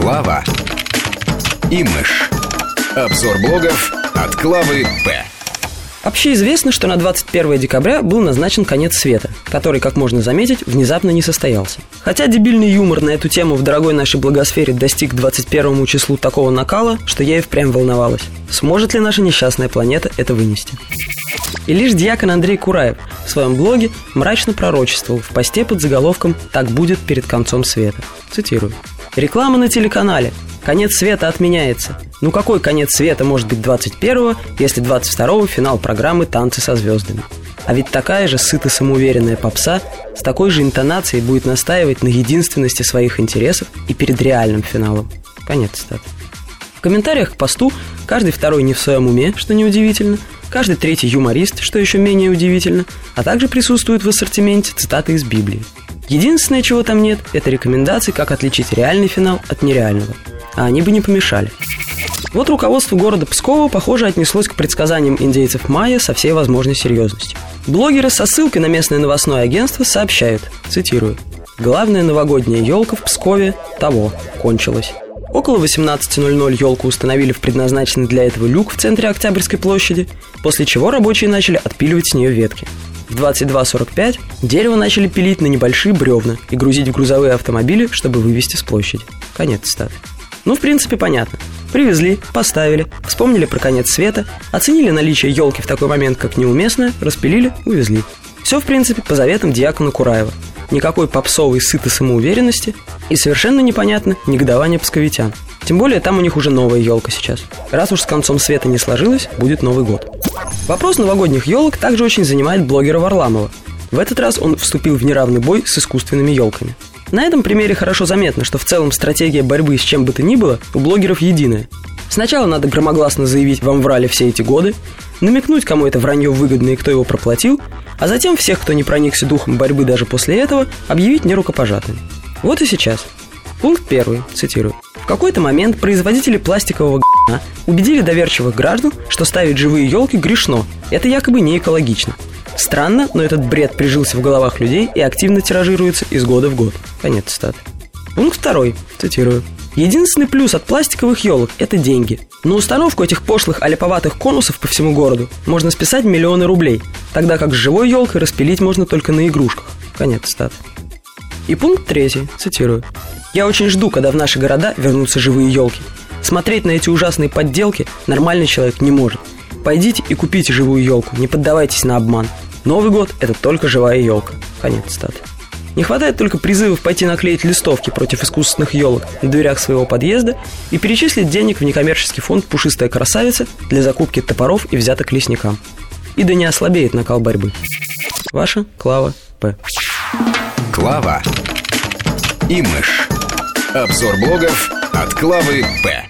Клава и мышь. Обзор блогов от Клавы П. Общеизвестно, что на 21 декабря был назначен конец света, который, как можно заметить, внезапно не состоялся. Хотя дебильный юмор на эту тему в дорогой нашей благосфере достиг 21 числу такого накала, что я и впрямь волновалась. Сможет ли наша несчастная планета это вынести? И лишь дьякон Андрей Кураев в своем блоге мрачно пророчествовал в посте под заголовком «Так будет перед концом света». Цитирую. «Реклама на телеканале. Конец света отменяется. Ну какой конец света может быть 21-го, если 22-го финал программы «Танцы со звездами»? А ведь такая же сыто самоуверенная попса с такой же интонацией будет настаивать на единственности своих интересов и перед реальным финалом. Конец цитаты. В комментариях к посту каждый второй не в своем уме, что неудивительно, каждый третий юморист, что еще менее удивительно, а также присутствуют в ассортименте цитаты из Библии. Единственное, чего там нет, это рекомендации, как отличить реальный финал от нереального. А они бы не помешали. Вот руководство города Пскова, похоже, отнеслось к предсказаниям индейцев майя со всей возможной серьезностью. Блогеры со ссылкой на местное новостное агентство сообщают, цитирую, «Главная новогодняя елка в Пскове того кончилась». Около 18.00 елку установили в предназначенный для этого люк в центре Октябрьской площади, после чего рабочие начали отпиливать с нее ветки. В 22.45 дерево начали пилить на небольшие бревна и грузить в грузовые автомобили, чтобы вывести с площади. Конец цитаты. Ну, в принципе, понятно. Привезли, поставили, вспомнили про конец света, оценили наличие елки в такой момент как неуместное, распилили, увезли. Все, в принципе, по заветам диакона Кураева. Никакой попсовой сытой самоуверенности и совершенно непонятно негодование псковитян. Тем более там у них уже новая елка сейчас. Раз уж с концом света не сложилось, будет Новый год. Вопрос новогодних елок также очень занимает блогера Варламова. В этот раз он вступил в неравный бой с искусственными елками. На этом примере хорошо заметно, что в целом стратегия борьбы с чем бы то ни было у блогеров единая. Сначала надо громогласно заявить «вам врали все эти годы», намекнуть, кому это вранье выгодно и кто его проплатил, а затем всех, кто не проникся духом борьбы даже после этого, объявить нерукопожатыми. Вот и сейчас. Пункт первый, цитирую. Какой-то момент производители пластикового г***а убедили доверчивых граждан, что ставить живые елки грешно. Это якобы не экологично. Странно, но этот бред прижился в головах людей и активно тиражируется из года в год. Конец цитаты. Пункт второй, цитирую. Единственный плюс от пластиковых елок – это деньги. На установку этих пошлых аляповатых конусов по всему городу можно списать миллионы рублей, тогда как с живой елкой распилить можно только на игрушках. Конец цитаты. И пункт третий, цитирую. «Я очень жду, когда в наши города вернутся живые елки. Смотреть на эти ужасные подделки нормальный человек не может. Пойдите и купите живую елку, не поддавайтесь на обман. Новый год – это только живая елка». Конец цитаты. Не хватает только призывов пойти наклеить листовки против искусственных елок на дверях своего подъезда и перечислить денег в некоммерческий фонд «Пушистая красавица» для закупки топоров и взяток лесникам. И да не ослабеет накал борьбы. Ваша Клава П. Клава и мышь. Обзор блогов от Клавы П.